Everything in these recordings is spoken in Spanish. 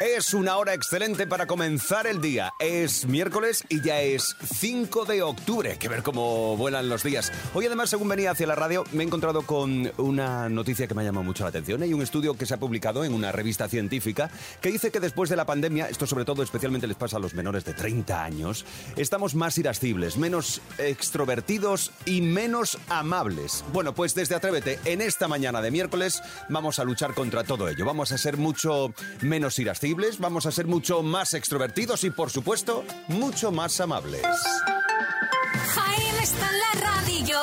Es una hora excelente para comenzar el día. Es miércoles y ya es 5 de octubre. Que ver cómo vuelan los días. Hoy además, según venía hacia la radio, me he encontrado con una noticia que me ha llamado mucho la atención. Hay un estudio que se ha publicado en una revista científica que dice que después de la pandemia, esto sobre todo especialmente les pasa a los menores de 30 años, estamos más irascibles, menos extrovertidos y menos amables. Bueno, pues desde Atrévete, en esta mañana de miércoles, vamos a luchar contra todo ello. Vamos a ser mucho menos irascibles vamos a ser mucho más extrovertidos y, por supuesto, mucho más amables. Jaime está en la radio.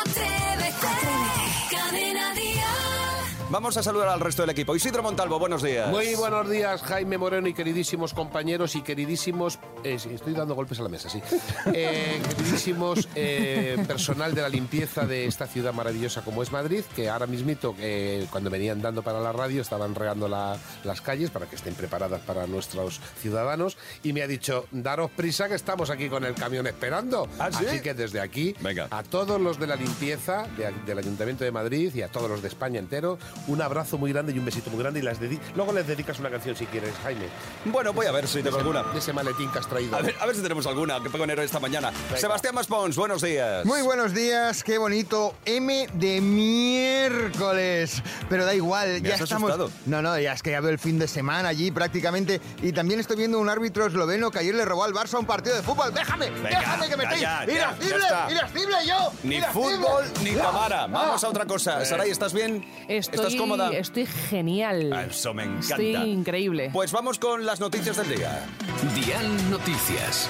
Atrévete. Cadena Dial. Vamos a saludar al resto del equipo. Isidro Montalvo, buenos días. Muy buenos días, Jaime Moreno y queridísimos compañeros y queridísimos... eh, sí, estoy dando golpes a la mesa, sí. Eh, queridísimos eh, personal de la limpieza de esta ciudad maravillosa como es Madrid, que ahora mismito, eh, cuando venían dando para la radio, estaban regando la- las calles para que estén preparadas para nuestros ciudadanos y me ha dicho, daros prisa que estamos aquí con el camión esperando. ¿Ah, sí? Así que desde aquí, Venga. a todos los de la limpieza de- del Ayuntamiento de Madrid y a todos los de España entero, un abrazo muy grande y un besito muy grande y las dedi- luego les dedicas una canción si quieres, Jaime. Bueno, voy a ver si tengo alguna. De ese maletín has traído. A ver, a ver si tenemos alguna que pego enero esta mañana. Sebastián Maspons, buenos días. Muy buenos días, qué bonito. M de miércoles. Pero da igual, Me ya has estamos. asustado. No, no, ya es que ya veo el fin de semana allí prácticamente. Y también estoy viendo un árbitro esloveno que ayer le robó al Barça un partido de fútbol. ¡Déjame! Venga, ¡Déjame que me ya, estoy! ya, ya, ¡Irascible! ¡Irascible yo! Ni ¡Irascible! fútbol ni ¡Ah! cámara. Vamos a otra cosa. Saray, ¿estás bien? Estoy, ¿Estás cómoda? Estoy genial. Ah, Eso me encanta. Estoy increíble. Pues vamos con las noticias del día. Dial Noticias. Noticias.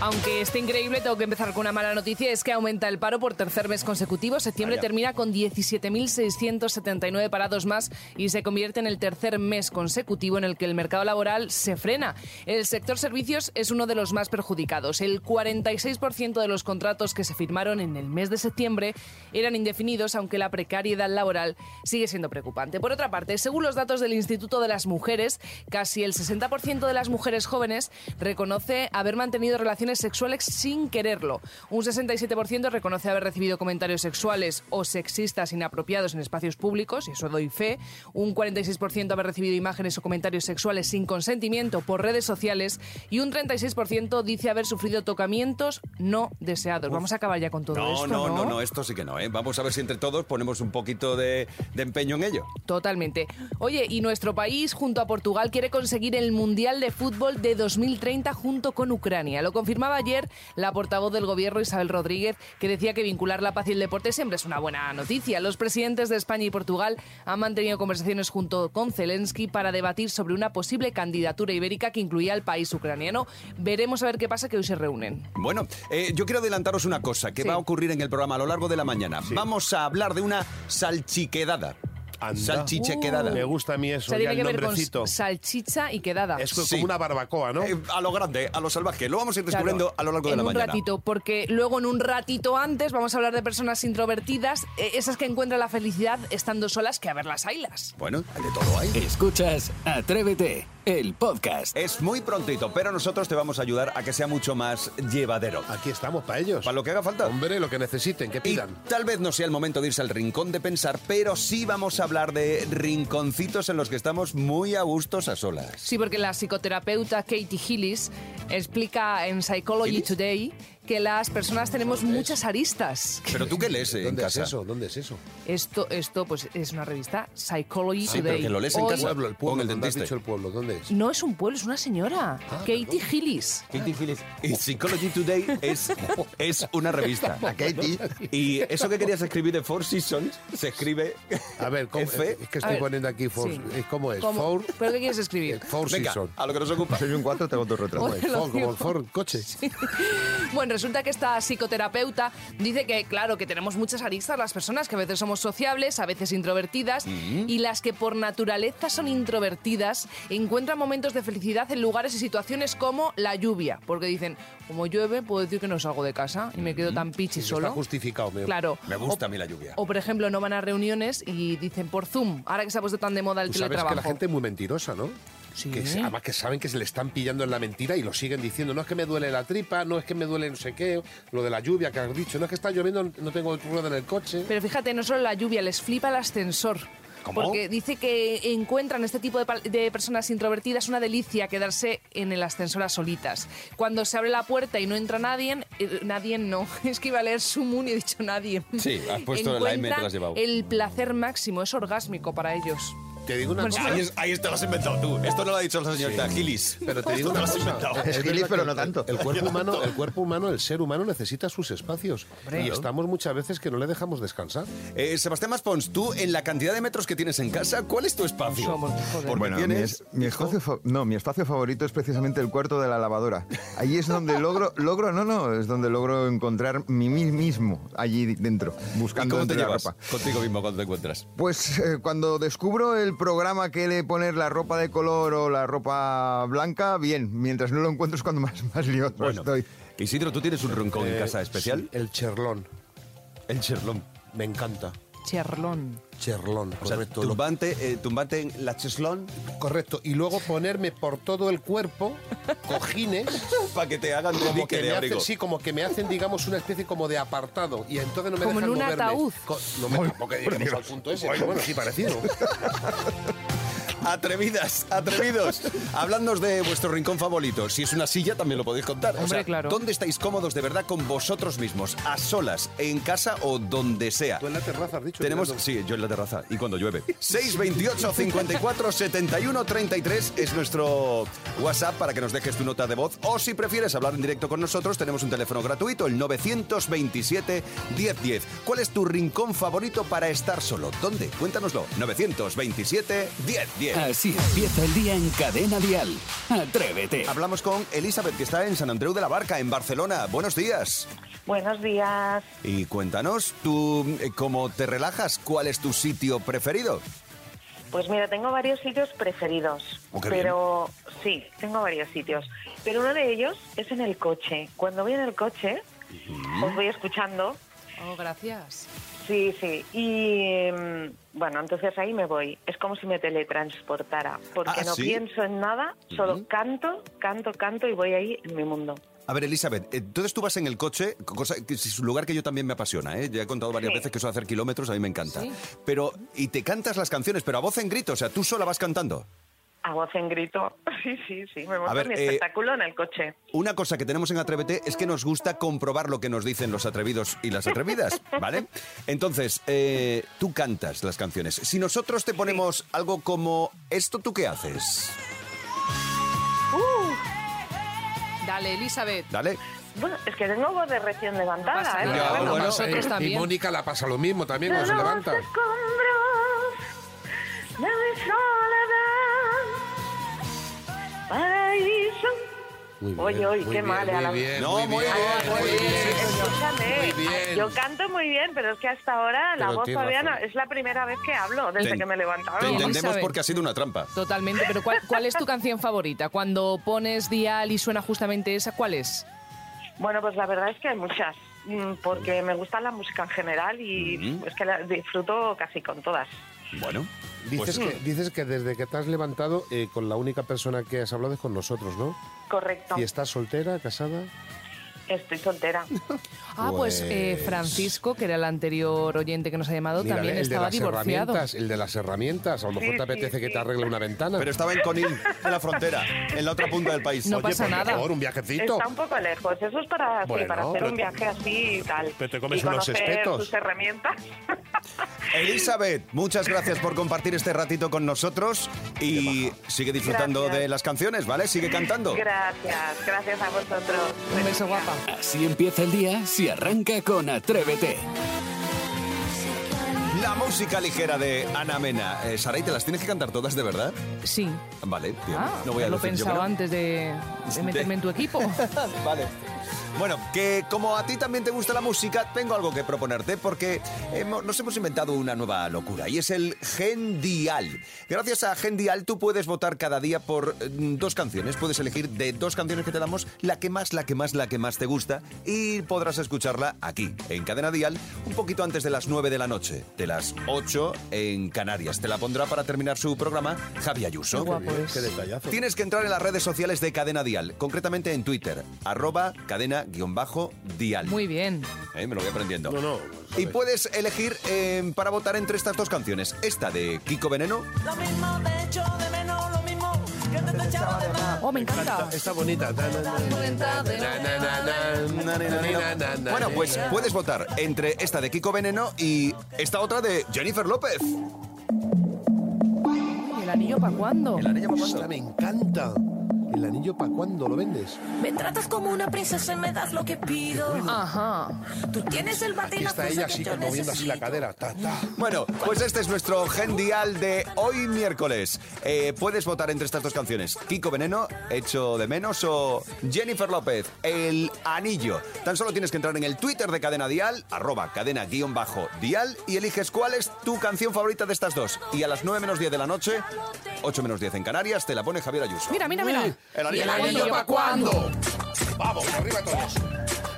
Aunque esté increíble, tengo que empezar con una mala noticia. Es que aumenta el paro por tercer mes consecutivo. Septiembre Vaya. termina con 17.679 parados más y se convierte en el tercer mes consecutivo en el que el mercado laboral se frena. El sector servicios es uno de los más perjudicados. El 46% de los contratos que se firmaron en el mes de septiembre eran indefinidos, aunque la precariedad laboral sigue siendo preocupante. Por otra parte, según los datos del Instituto de las Mujeres, casi el 60% de las mujeres jóvenes reconoce haber mantenido relaciones sexuales sin quererlo. Un 67% reconoce haber recibido comentarios sexuales o sexistas inapropiados en espacios públicos, y eso doy fe. Un 46% haber recibido imágenes o comentarios sexuales sin consentimiento por redes sociales y un 36% dice haber sufrido tocamientos no deseados. Vamos a acabar ya con todo No, esto, no, no, no, esto sí que no, ¿eh? Vamos a ver si entre todos ponemos un poquito de, de empeño en ello. Totalmente. Oye, y nuestro país, junto a Portugal, quiere conseguir el Mundial de Fútbol de 2030 junto con Ucrania. Lo confirmaba ayer la portavoz del gobierno, Isabel Rodríguez, que decía que vincular la paz y el deporte siempre es una buena noticia. Los presidentes de España y Portugal han mantenido conversaciones junto con Zelensky para debatir sobre una posible candidatura ibérica que incluía al país ucraniano. Veremos a ver qué pasa que hoy se reúnen. Bueno, eh, yo quiero adelantaros una cosa que Sí. va a ocurrir en el programa a lo largo de la mañana. Vamos a hablar de una salchiquedada. Anda. Salchichequedada. Me gusta a mí O eso, sea, ya el nombrecito. salchicha y quedada. Es Sí. como una barbacoa, ¿no? Eh, a lo grande, a lo salvaje. Lo vamos a ir Claro. descubriendo a lo largo de en la un mañana. ratito, porque luego en un ratito antes vamos a hablar de personas introvertidas, eh, esas que encuentran la felicidad estando solas, que a ver las haylas. Bueno, hay de todo ahí. Escuchas Atrévete, el podcast. Es muy prontito, pero nosotros te vamos a ayudar a que sea mucho más llevadero. Aquí estamos, para ellos. Para lo que haga falta. Hombre, lo que necesiten, que Y pidan. tal vez no sea el momento de irse al rincón de pensar, pero sí vamos a hablar de rinconcitos en los que estamos muy a gustos a solas. Sí, porque la psicoterapeuta Katie Hillis explica en Psychology ¿Hillis? Today que las personas tenemos muchas aristas. Pero tú qué lees eh, en ¿Dónde casa. es eso? ¿Dónde es eso? Esto, esto pues es una revista Psychology Sí, Today. pero que lo lees en Hoy- casa. Pueblo, el pueblo. el ¿dónde has dentista. dicho el pueblo? ¿Dónde es? No es un pueblo, es una señora. Ah, Katie Hillis. Katie Phillips. Y Psychology Today es, es una revista. A Katie. Y eso que querías escribir de Four Seasons se escribe A ver, ¿cómo, F. es que A estoy ver, poniendo aquí four, sí. eh, ¿cómo es? ¿Cómo? Four, ¿Pero qué quieres escribir? four Venga, season. a lo que nos ocupa. Soy un 4, tengo dos retratos. ¿Cómo es? Lo Four, como digo. el Ford coche. Bueno, resulta que esta psicoterapeuta dice que, claro, que tenemos muchas aristas las personas, que a veces somos sociables, a veces introvertidas, y las que por naturaleza son introvertidas encuentran momentos de felicidad en lugares y situaciones como la lluvia, porque dicen, como llueve, puedo decir que no salgo de casa y me quedo tan pichi Está solo. justificado. me- Claro. Me gusta O- a mí la lluvia. O, por ejemplo, no van a reuniones y dicen por Zoom, ahora que se ha puesto tan de moda el Tú sabes que teletrabajo. la gente es muy mentirosa, ¿no? Sí. que además que saben que se le están pillando en la mentira y lo siguen diciendo. No es que me duele la tripa, no es que me duele no sé qué, lo de la lluvia que has dicho, no es que está lloviendo, no tengo rueda en el coche. Pero fíjate, no solo la lluvia, les flipa el ascensor. ¿Cómo? Porque dice que encuentran este tipo de, personas introvertidas una delicia quedarse en el ascensor a solitas. Cuando se abre la puerta y no entra nadie, eh, nadie no. Es que iba a leer Sumun y he dicho nadie. Sí, has puesto la M, te la has llevado. El placer máximo, es orgásmico para ellos. Te digo una Pues cosa. Ahí, es- ahí esto lo has inventado tú. Esto no lo ha dicho la señorita Gilis. Pero te digo una cosa. Es verdad gilis, que pero no tanto. El cuerpo humano, el cuerpo humano, el ser humano necesita sus espacios. Y estamos muchas veces que no le dejamos descansar. Eh, Sebastián Maspons, tú en la cantidad de metros que tienes en casa, ¿cuál es tu espacio? Somos. Porque Bueno, mi, tienes... es- mi espacio fa- no, mi espacio favorito es precisamente el cuarto de la lavadora. Allí es donde logro, logro, no, no, es donde logro encontrar mi mí mismo allí dentro, ¿Y buscando cómo te llevas ropa. contigo mismo cuando te encuentras? Pues eh, cuando descubro el programa que le poner la ropa de color o la ropa blanca, bien. Mientras no lo encuentro es cuando más, más lioso Bueno, estoy. Isidro, ¿tú tienes un rincón en Eh, casa especial? sí, el cherlón. El cherlón. Me encanta. Cherlón. Cherlón, O sea, correcto. Lo- tumbante, eh, tumbante en la cheslón correcto. Y luego ponerme por todo el cuerpo cojines para que te hagan de como dique que de me abrigo. hacen, sí, como que me hacen, digamos, una especie como de apartado. Y entonces no me Como en dejan un moverme. ataúd. Co- no me tampoco al punto ese, pero bueno, sí, parecido. Atrevidas, atrevidos. Hablándonos de vuestro rincón favorito. Si es una silla, también lo podéis contar. O Hombre, sea, claro. ¿Dónde estáis cómodos de verdad con vosotros mismos? A solas, en casa o donde sea. Tú en la terraza has dicho. Tenemos, sí, yo en la terraza y cuando llueve. 628 54 71 33 es nuestro WhatsApp para que nos dejes tu nota de voz o si prefieres hablar en directo con nosotros tenemos un teléfono gratuito el 927 1010. ¿Cuál es tu rincón favorito para estar solo? ¿Dónde? Cuéntanoslo. 927 1010. Así empieza el día en Cadena Dial. Atrévete. Hablamos con Elizabeth que está en San Andreu de la Barca en Barcelona. Buenos días. Buenos días. Y cuéntanos, tú eh, cómo te relajas, ¿cuál es tu sitio preferido? Pues mira, tengo varios sitios preferidos, Oh, qué pero sí, tengo varios sitios. Pero uno de ellos es en el coche. Cuando voy en el coche, os voy escuchando. Oh, gracias. Sí, sí. Y mm, bueno, entonces ahí me voy. Es como si me teletransportara, porque Ah, no ¿sí? pienso en nada, solo canto, canto, canto y voy ahí en mi mundo. A ver, Elizabeth, entonces tú vas en el coche, cosa que es un lugar que yo también me apasiona, ¿eh? Ya he contado varias Sí. veces que eso de hacer kilómetros a mí me encanta. Sí. Pero, y te cantas las canciones, pero a voz en grito, o sea, tú sola vas cantando. A voz en grito. Sí, sí, sí. Me monto ver, mi eh, espectáculo en el coche. Una cosa que tenemos en Atrévete es que nos gusta comprobar lo que nos dicen los atrevidos y las atrevidas, ¿vale? Entonces, eh, tú cantas las canciones. Si nosotros te ponemos algo como esto, ¿tú qué haces? Dale, Elizabeth. Dale. Bueno, es que tengo voz de recién levantada, ¿eh? nada. Pero Ya, bueno, bueno, nosotros eh, también. Y Mónica la pasa lo mismo también cuando se levanta. Muy bien, Oye, oye, muy qué bien, mal, muy la- bien, No, muy bien, bien, muy muy bien. bien. Escúchame, Muy bien. yo canto muy bien, pero es que hasta ahora la voz todavía no, es la primera vez que hablo desde Te- que me he levantado. Te entendemos porque ha sido una trampa. Totalmente, pero ¿cuál, cuál es tu canción favorita? Cuando pones dial y suena justamente esa, ¿cuál es? Bueno, pues la verdad es que hay muchas, mm, porque me gusta la música en general y es que la disfruto casi con todas. Bueno, Dices, pues- que, dices que desde que te has levantado, eh, con la única persona que has hablado es con nosotros, ¿no? Correcto, ¿Y estás soltera, casada? estoy soltera. Ah, pues, eh, Pues- Francisco, que era el anterior oyente que nos ha llamado, Mírale, también el estaba de las divorciado. herramientas, el de las herramientas. A lo mejor Sí, te sí, apetece que sí. te arregle una ventana. pero estaba en Conil, en la frontera, en la otra punta del país. No Oye, pasa pues nada. mejor, un viajecito. Está un poco lejos, eso es para, sí, Bueno, para hacer pero un viaje así y tal. pero te comes y unos conocer espetos. sus herramientas. Elizabeth, muchas gracias por compartir este ratito con nosotros y sigue disfrutando Gracias. de las canciones, ¿vale? Sigue cantando. Gracias, gracias a vosotros. Un beso guapa. Así empieza el día si arranca con Atrévete. La música ligera de Ana Mena. Eh, Saray, ¿te las tienes que cantar todas de verdad? Sí. Vale, bien. Ah, no voy a lo decir yo pensaba no. antes de, de meterme en tu equipo. Vale. Bueno, que como a ti también te gusta la música, tengo algo que proponerte porque hemos- nos hemos inventado una nueva locura y es el Gendial. Gracias a Gendial tú puedes votar cada día por mm, dos canciones. Puedes elegir de dos canciones que te damos la que más, la que más, la que más te gusta y podrás escucharla aquí, en Cadena Dial, un poquito antes de las 9 de la noche, de las 8 en Canarias. Te la pondrá para terminar su programa Javi Ayuso. Qué guapo es. Qué detallazo. Tienes que entrar en las redes sociales de Cadena Dial, concretamente en Twitter, arroba cadena-dial. Muy bien. Me lo voy aprendiendo. No, no. Y puedes elegir para votar entre estas dos canciones. Esta de Kiko Veneno Lo mismo te echo de menos, lo mismo que te echaba de más. Oh, me encanta. Está bonita. Bueno, pues puedes votar entre esta de Kiko Veneno y esta otra de Jennifer López. ¿Y ¿El anillo para cuándo? Esta me encanta. ¿El anillo para cuándo lo vendes? Me tratas como una princesa y me das lo que pido. Ajá. Tú tienes el la está ella así moviendo así la cadera. Ta, ta. Bueno, pues este es nuestro Gendial de hoy miércoles. Eh, puedes votar entre estas dos canciones. Kiko Veneno, Hecho de Menos o Jennifer López, El Anillo. Tan solo tienes que entrar en el Twitter de Cadena Dial, arroba cadena-dial y eliges cuál es tu canción favorita de estas dos. Y a las 9 menos 10 de la noche, 8 menos 10 en Canarias, te la pone Javier Ayuso. Mira, mira, mira. El anillo, ¿Y el anillo para cuándo? Vamos, arriba todos.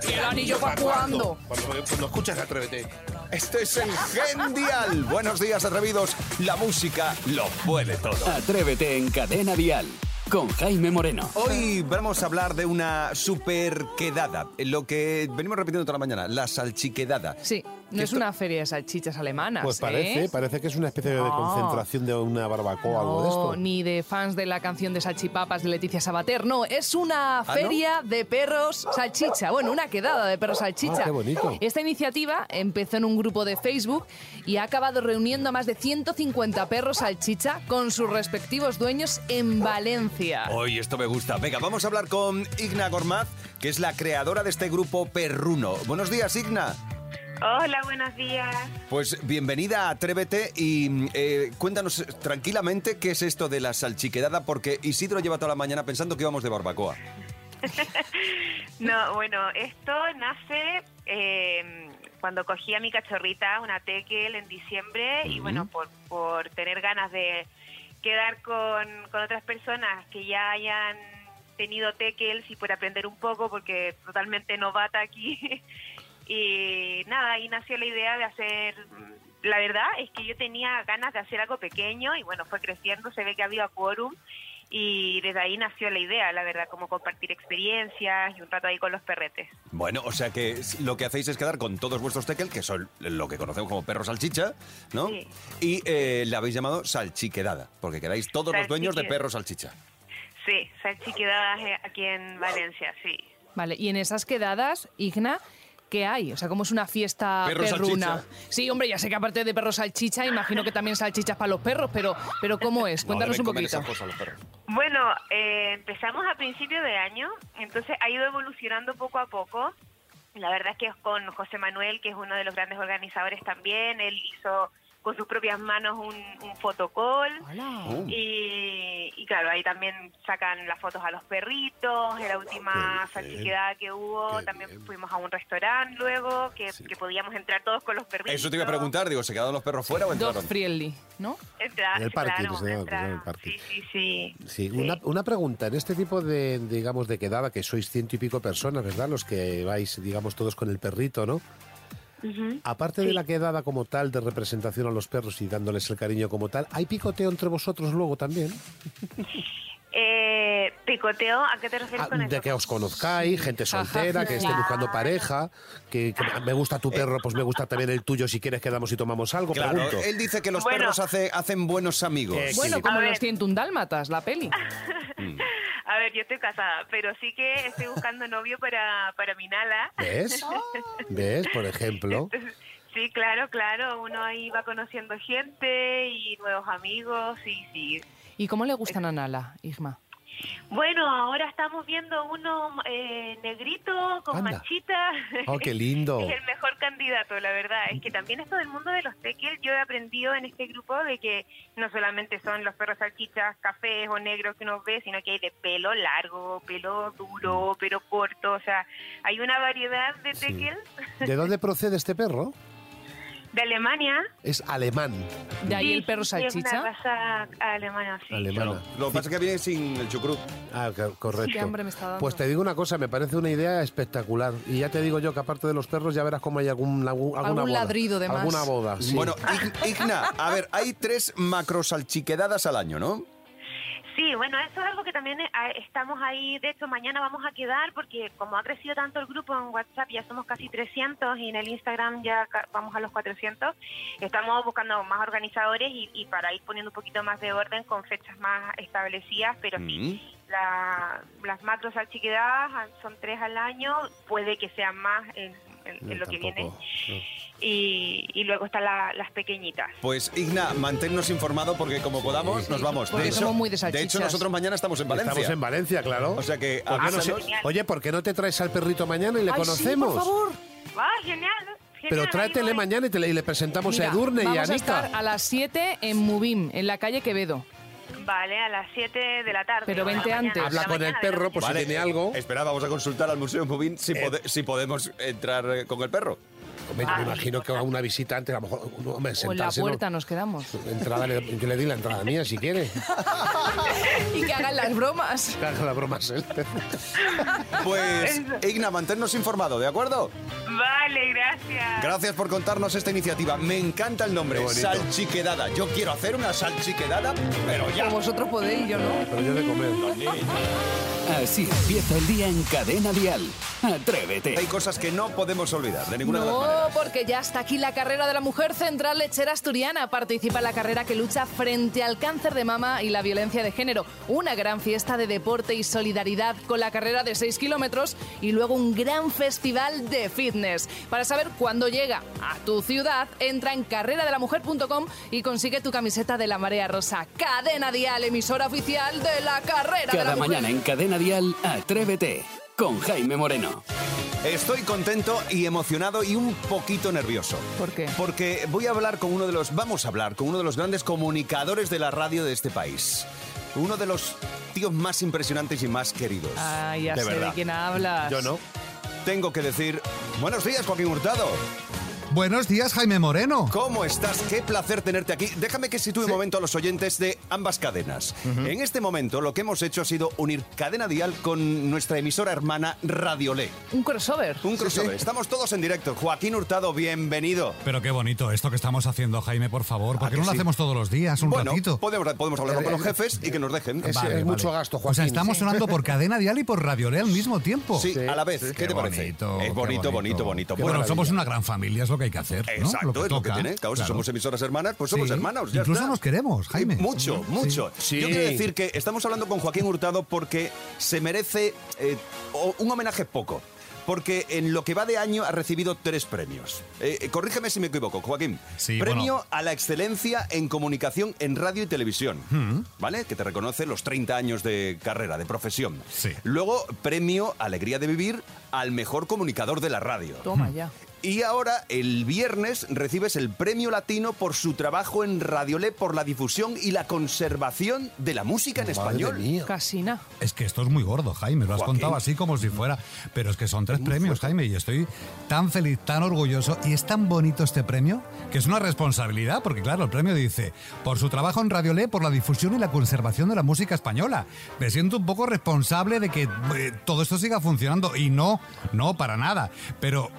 ¿Y el anillo para cuándo? Cuando, cuando escuchas, atrévete. Este es el Gendial. Buenos días, atrevidos. La música lo puede todo. Atrévete en Cadena Dial con Jaime Moreno. Hoy vamos a hablar de una super quedada, lo que venimos repitiendo toda la mañana, la salchiquedada. Sí, no es una feria de salchichas alemanas. Pues parece, ¿eh? parece que es una especie de No. concentración de una barbacoa o algo de No, esto. ni de fans de la canción de Salchipapas de Leticia Sabater. No, es una ¿Ah, no? feria de perros salchicha. Bueno, una quedada de perros salchicha. Ah, qué bonito. Esta iniciativa empezó en un grupo de Facebook y ha acabado reuniendo a más de 150 perros salchicha con sus respectivos dueños en Valencia. Hoy esto me gusta. Venga, vamos a hablar con Igna Gormaz, que es la creadora de este grupo perruno. Buenos días, Igna. Hola, buenos días. Pues bienvenida a Atrévete y eh, cuéntanos tranquilamente qué es esto de la salchiquedada, porque Isidro lleva toda la mañana pensando que íbamos de barbacoa. No, bueno, esto nace eh, cuando cogí a mi cachorrita, una tekel, en diciembre, y bueno, por, por tener ganas de quedar con, con otras personas que ya hayan tenido tekels y por aprender un poco, porque totalmente novata aquí. Y nada, ahí nació la idea de hacer... La verdad es que yo tenía ganas de hacer algo pequeño y bueno, fue creciendo, se ve que había quórum y desde ahí nació la idea, la verdad, como compartir experiencias y un rato ahí con los perretes. Bueno, o sea que lo que hacéis es quedar con todos vuestros tekel, que son lo que conocemos como perros salchicha, ¿no? Sí. Y eh, la habéis llamado salchiquedada, porque quedáis todos los dueños de perros salchicha. Sí, salchiquedadas eh, aquí en Valencia, sí. Vale, y en esas quedadas, Igna, ¿qué hay? O sea, ¿cómo es una fiesta Perro perruna? salchicha. Sí, hombre, ya sé que aparte de perros salchicha, imagino que también salchichas para los perros, pero, pero ¿cómo es? Cuéntanos un poquito. Bueno, eh, empezamos a principio de año, entonces ha ido evolucionando poco a poco. La verdad es que es con José Manuel, que es uno de los grandes organizadores también, él hizo con sus propias manos un, un fotocall. Hola. Y, y claro, ahí también sacan las fotos a los perritos. En la última salchiquedad que hubo, qué también bien. fuimos a un restaurante luego, que, que podíamos entrar todos con los perritos. Eso te iba a preguntar, digo, ¿se quedaron los perros fuera o entraron? friendly, ¿no? Entra- En el parking, claro, se llama, entraron. en el parking. Sí, sí, sí. Sí, una, una pregunta. En este tipo de, digamos, de quedada, que sois ciento y pico personas, ¿verdad? Los que vais, digamos, todos con el perrito, ¿no? Aparte de la quedada como tal, de representación a los perros y dándoles el cariño como tal, ¿hay picoteo entre vosotros luego también? Eh, picoteo, ¿a qué te refieres Ah, con eso? de que os conozcáis, gente Ajá, soltera, que esté buscando pareja, que, que me gusta tu perro, pues me gusta también el tuyo, si quieres quedamos y tomamos algo, Claro, pregunto. él dice que los Bueno. perros hace- hacen buenos amigos. Eh, Bueno, sí. como los ver. 101 dálmatas, la peli. Ver, yo estoy casada, pero sí que estoy buscando novio para, para mi Nala. ¿Ves? ¿Ves? Por ejemplo. Sí, claro, claro. Uno ahí va conociendo gente y nuevos amigos, sí, sí. ¿Y cómo le gustan a Nala, Igma? Bueno, ahora estamos viendo uno eh, negrito con Anda. manchita. Oh, qué lindo. es el mejor candidato, la verdad. Es que también esto del mundo de los tequel, yo he aprendido en este grupo de que no solamente son los perros salchichas, cafés o negros que uno ve, sino que hay de pelo largo, pelo duro, pelo corto. O sea, hay una variedad de Sí. tequel ¿De dónde procede este perro? De Alemania. Es alemán. De ahí el perro sí, Es salchicha. una raza alemana, sí. Alemana. Lo que pasa es que viene sin el chucrut. Ah, co- correcto. Qué hambre me está dando. Pues te digo una cosa, me parece una idea espectacular. Y ya te digo yo que aparte de los perros ya verás cómo hay algún, algún- alguna Algún boda. ladrido de más. Alguna boda, sí. Bueno, Ig- Igna, a ver, hay tres macro salchiquedadas al año, ¿no? Sí, bueno, eso es algo que también eh, estamos ahí. De hecho, mañana vamos a quedar porque como ha crecido tanto el grupo en WhatsApp, ya somos casi 300 y en el Instagram ya vamos a los 400. Estamos buscando más organizadores y, y para ir poniendo un poquito más de orden con fechas más establecidas, pero sí. Mm. La, las macros salchiquedadas ah, son tres al año, puede que sean más en, en- en lo que viene. No. Y, y luego están la- las pequeñitas. Pues Igna, manténnos informado porque como podamos nos vamos. Porque somos muy de de hecho, nosotros mañana estamos en Valencia. Estamos en Valencia, claro. O sea que ¿Por qué no se- avísanos. Oye, ¿por qué no te traes al perrito mañana y le Ay, sí, conocemos? por favor. ¡Ah, genial! Pero voy. mañana y, te le, y le presentamos Mira, a Edurne y a vamos a Anita. estar a las 7 en Mubim, en la calle Quevedo. Vale, a las 7 de la tarde. Pero vente mañana, antes. Habla con el perro por si tiene algo. Espera, vamos a consultar al Museo Movin si, Eh. pode- si podemos entrar eh, con el perro. Hombre, yo Ah, me imagino que a una visita antes, a lo mejor, hombre, O en la puerta nos quedamos. Entrada, le, que le di la entrada mía si quiere. Y que hagan las bromas. Que haga la broma él. Pues Igna, manténnos informado, ¿de acuerdo? Vale, gracias. Gracias por contarnos esta iniciativa. Me encanta el nombre, salchiquedada. Yo quiero hacer una salchiquedada, pero ya. Como vosotros podéis, yo no. Pero yo de comer. Así empieza el día en Cadena Dial. Atrévete. Hay cosas que no podemos olvidar de ninguna de las No, maneras. porque ya está aquí la carrera de la mujer central lechera asturiana. Participa en la carrera que lucha frente al cáncer de mama y la violencia de género. Una gran fiesta de deporte y solidaridad con la carrera de 6 kilómetros y luego un gran festival de fitness. Para saber cuándo llega a tu ciudad, entra en carreradelamujer.com y consigue tu camiseta de la marea rosa. Cadena Dial, emisora oficial de la carrera de la Cada mujer. mañana en Cadena Dial, Atrévete. Con Jaime Moreno. Estoy contento y emocionado y un poquito nervioso. ¿Por qué? Porque voy a hablar con uno de los, vamos a hablar con uno de los grandes comunicadores de la radio de este país. Uno de los tíos más impresionantes y más queridos. Ah, ya de sé verdad. de quién hablas. Yo no. Tengo que decir, buenos días Joaquín Hurtado. Buenos días, Jaime Moreno. ¿Cómo estás? Qué placer tenerte aquí. Déjame que sitúe un momento a los oyentes de ambas cadenas. En este momento lo que hemos hecho ha sido unir Cadena Dial con nuestra emisora hermana Radiolé. Un crossover. Un crossover. Estamos todos en directo. Joaquín Hurtado, bienvenido. Pero qué bonito esto que estamos haciendo, Jaime, por favor. ¿Por ¿A qué no lo hacemos todos los días, un bueno, ratito? Podemos, podemos hablar con los jefes y que nos dejen. Es, Vale, es mucho vale. gasto, O Joaquín. sea, estamos sonando por Cadena Dial y por Radiolé al mismo tiempo. Sí, a la vez. ¿Qué, Qué te parece? es bonito, bonito, bonito. Qué Bueno, maravilla. somos una gran familia, es lo que hay que hacer. ¿no? Exacto, Lo que es lo que tiene. Claro, si somos emisoras hermanas, pues somos Sí. hermanos. Ya Incluso está. nos queremos, Jaime. Mucho, Sí. mucho. Sí. Yo quiero decir que estamos hablando con Joaquín Hurtado porque se merece eh, un homenaje poco. Porque en lo que va de año ha recibido tres premios. Eh, eh, corrígeme si me equivoco, Joaquín. Sí, Premio bueno. a la excelencia en comunicación en radio y televisión. ¿Vale? Que te reconoce los 30 años de carrera, de profesión. Sí. Luego, premio Alegría de Vivir al mejor comunicador de la radio. Toma ya. Y ahora, el viernes, recibes el premio latino por su trabajo en Radiolé por la difusión y la conservación de la música en Madre español. mía. Casina. Es que esto es muy gordo, Jaime. Lo has Joaquín. contado así como si fuera. Pero es que son tres premios, Jaime, y estoy tan feliz, tan orgulloso. Y es tan bonito este premio que es una responsabilidad, porque claro, el premio dice: por su trabajo en Radiolé, por la difusión y la conservación de la música española. Me siento un poco responsable de que eh, todo esto siga funcionando. Y no, no, para nada. Pero.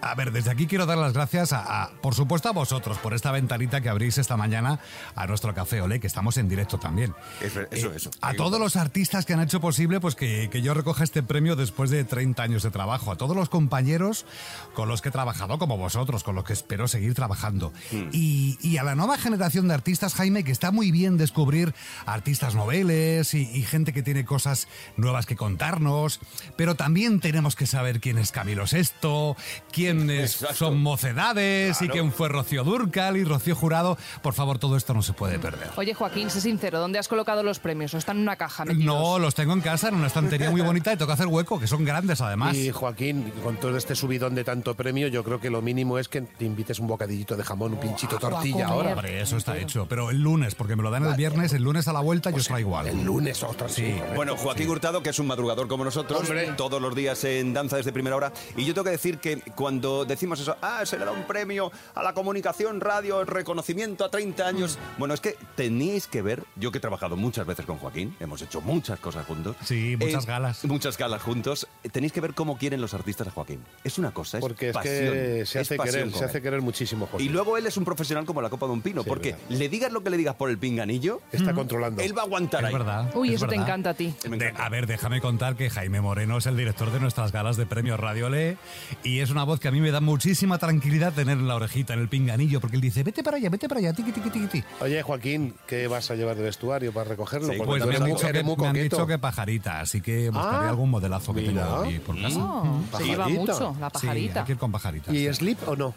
A ver, desde aquí quiero dar las gracias a, a, por supuesto, a vosotros por esta ventanita que abrís esta mañana a nuestro Café Olé, que estamos en directo también. Eso, Eh, eso. A todos los artistas que han hecho posible pues que, que yo recoja este premio después de 30 años de trabajo. A todos los compañeros con los que he trabajado, como vosotros, con los que espero seguir trabajando. Y, y a la nueva generación de artistas, Jaime, que está muy bien descubrir artistas noveles y, y gente que tiene cosas nuevas que contarnos. Pero también tenemos que saber quién es Camilo Sesto, quién quiénes son mocedades y quién fue Rocío Durcal y Rocío Jurado. Por favor, todo esto no se puede perder. Oye, Joaquín, sé sincero, ¿dónde has colocado los premios? ¿O están en una caja? metidos? No, los tengo en casa, en una estantería muy bonita y tengo que hacer hueco, que son grandes además. Y Joaquín, con todo este subidón de tanto premio, yo creo que lo mínimo es que te invites un bocadillito de jamón, un pinchito tortilla comer. ahora. Hombre, eso está hecho. Pero el lunes, porque me lo dan el viernes, el lunes a la vuelta yo os traigo algo. El lunes otra Sí. Bueno, Joaquín Hurtado, que es un madrugador como nosotros, Hombre. todos los días en danza desde primera hora. Y yo tengo que decir que cuando decimos eso, ah, se le da un premio a la comunicación, radio, el reconocimiento a 30 años. Bueno, es que tenéis que ver, yo que he trabajado muchas veces con Joaquín, hemos hecho muchas cosas juntos. Sí, muchas Eh, galas. Muchas galas juntos. Eh, Tenéis que ver cómo quieren los artistas a Joaquín. Es una cosa, es Porque es pasión, que se es hace pasión querer, se hace querer muchísimo, Joaquín. Y luego él es un profesional como la copa de un pino, Sí, porque verdad. le digas lo que le digas por el pinganillo, Está controlando. él va a aguantar Es ahí. verdad. Uy, es eso te verdad. encanta a ti. De- a ver, déjame contar que Jaime Moreno es el director de nuestras galas de premios Radio Le y es una voz que a mí me da muchísima tranquilidad tener en la orejita, en el pinganillo, porque él dice, vete para allá, vete para allá, tiqui, tiqui, tiqui, tiqui. Oye, Joaquín, ¿qué vas a llevar de vestuario para recogerlo? Sí, Pues tú me han, dicho que, me han dicho que pajarita, así que buscaré Ah, algún modelazo que mira. tengo aquí por casa. Oh, se lleva Pajarita. mucho, la Sí, pajarita. hay que ir con pajarita. ¿Y sí. slip o no?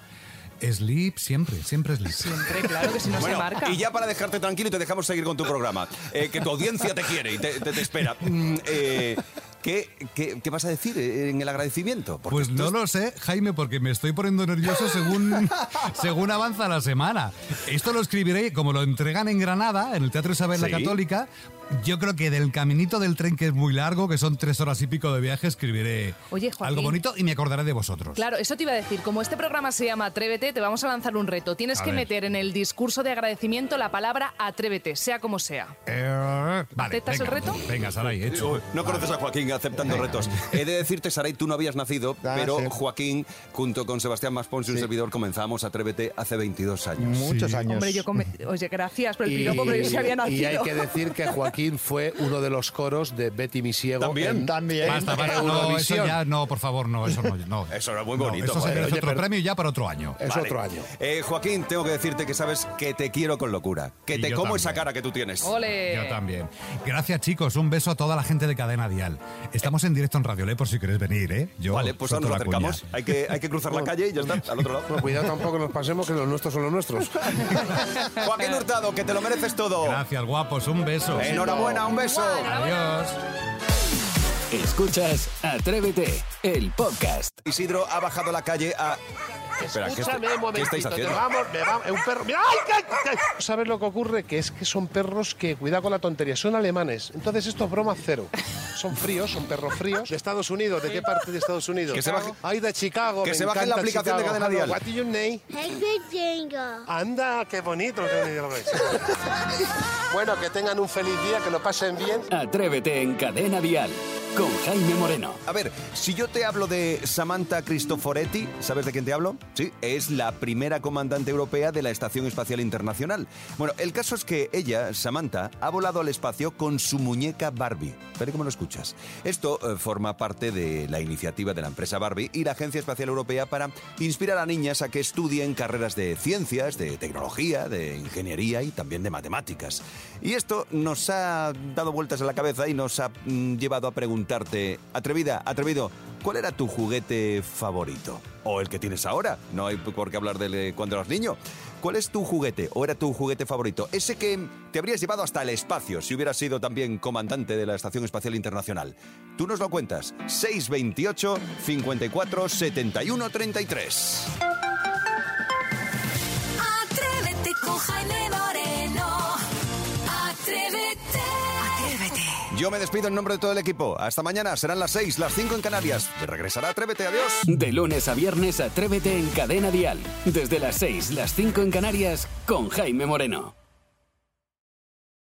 Sleep siempre, siempre sleep. Siempre, claro que si no Bueno, se marca. y ya para dejarte tranquilo y te dejamos seguir con tu programa, eh, que tu audiencia te quiere y te, te- te espera. Mm, eh, ¿qué, qué, qué vas a decir en el agradecimiento? Porque Pues no es- lo sé, Jaime, porque me estoy poniendo nervioso según, según avanza la semana. Esto lo escribiré, como lo entregan en Granada, en el Teatro Isabel Sí. la Católica, yo creo que del caminito del tren, que es muy largo, que son tres horas y pico de viaje, escribiré Oye, Joaquín. algo bonito y me acordaré de vosotros. Claro, eso te iba a decir. Como este programa se llama Atrévete, te vamos a lanzar un reto. Tienes A que ver. meter en el discurso de agradecimiento la palabra atrévete, sea como sea. Eh, vale, ¿Aceptas el reto? Venga, Saray, hecho. Uy, No conoces a Joaquín aceptando retos. He de decirte, Saray, tú no habías nacido, Ah, pero sí. Joaquín, junto con Sebastián Maspons y un Sí. servidor, comenzamos Atrévete hace 22 años. Muchos Sí. años. Hombre, yo come- Oye, gracias por el piropo, pero yo sí había nacido. y hay que decir que Joaquín fue uno de los coros de Betty mi ciego. También. en- También. Basta, basta, no, eso ya, no, por favor, no, eso no. no. Eso era muy No, bonito, Eso se joder. merece otro premio ya para otro año. Es Vale. otro año. Eh, Joaquín, tengo que decirte que sabes que te quiero con locura. Que Y te como esa cara que tú tienes. Ole. Yo también. Gracias, chicos. Un beso a toda la gente de Cadena Dial. Estamos en directo en Radio Le por si queréis venir, ¿eh? Yo Vale, pues ahora nos acercamos. Hay que, hay que cruzar la calle y ya está, al otro lado. Bueno, cuidado tampoco nos pasemos que los nuestros son los nuestros. Joaquín Hurtado, que te lo mereces todo. Gracias, guapos. Un beso. Enhorabuena, un beso. Adiós. Escuchas Atrévete, el podcast. Isidro ha bajado a la calle a... Espera, ¿qué, Escúchame está- un momentito. ¿qué estáis te haciendo? vamos, me vamos, es un perro. ¡Mira! ¡Ay, qué- qué! ¿Sabes lo que ocurre? Que es que son perros que, cuidado con la tontería, son alemanes. Entonces esto es broma cero. Son fríos, son perros fríos. ¿De Estados Unidos? ¿De qué parte de Estados Unidos? Que se baje- Ay, de Chicago. que me se baje la encanta aplicación de. Cadena Dial. What is your name? Anda, qué bonito. bueno, que tengan un feliz día, que lo pasen bien. Atrévete en Cadena Dial con Jaime Moreno. A ver, si yo te hablo de Samantha Cristoforetti, ¿sabes de quién te hablo? Sí, es la primera comandante europea de la Estación Espacial Internacional. Bueno, el caso es que ella, Samantha, ha volado al espacio con su muñeca Barbie. Pero cómo lo escuchas. Esto eh, forma parte de la iniciativa de la empresa Barbie y la Agencia Espacial Europea para inspirar a niñas a que estudien carreras de ciencias, de tecnología, de ingeniería y también de matemáticas. Y esto nos ha dado vueltas en la cabeza y nos ha mm, llevado a atrevida, atrevido, ¿cuál era tu juguete favorito? O el que tienes ahora, no hay por qué hablar de cuando eras niño. ¿Cuál es tu juguete o era tu juguete favorito? Ese que te habrías llevado hasta el espacio si hubieras sido también comandante de la Estación Espacial Internacional. Tú nos lo cuentas. 628 54 71 33. Yo me despido en nombre de todo el equipo. Hasta mañana, serán las 6, las 5 en Canarias. Te regresará Atrévete, adiós. De lunes a viernes, Atrévete en Cadena Dial. Desde las 6, las 5 en Canarias, con Jaime Moreno.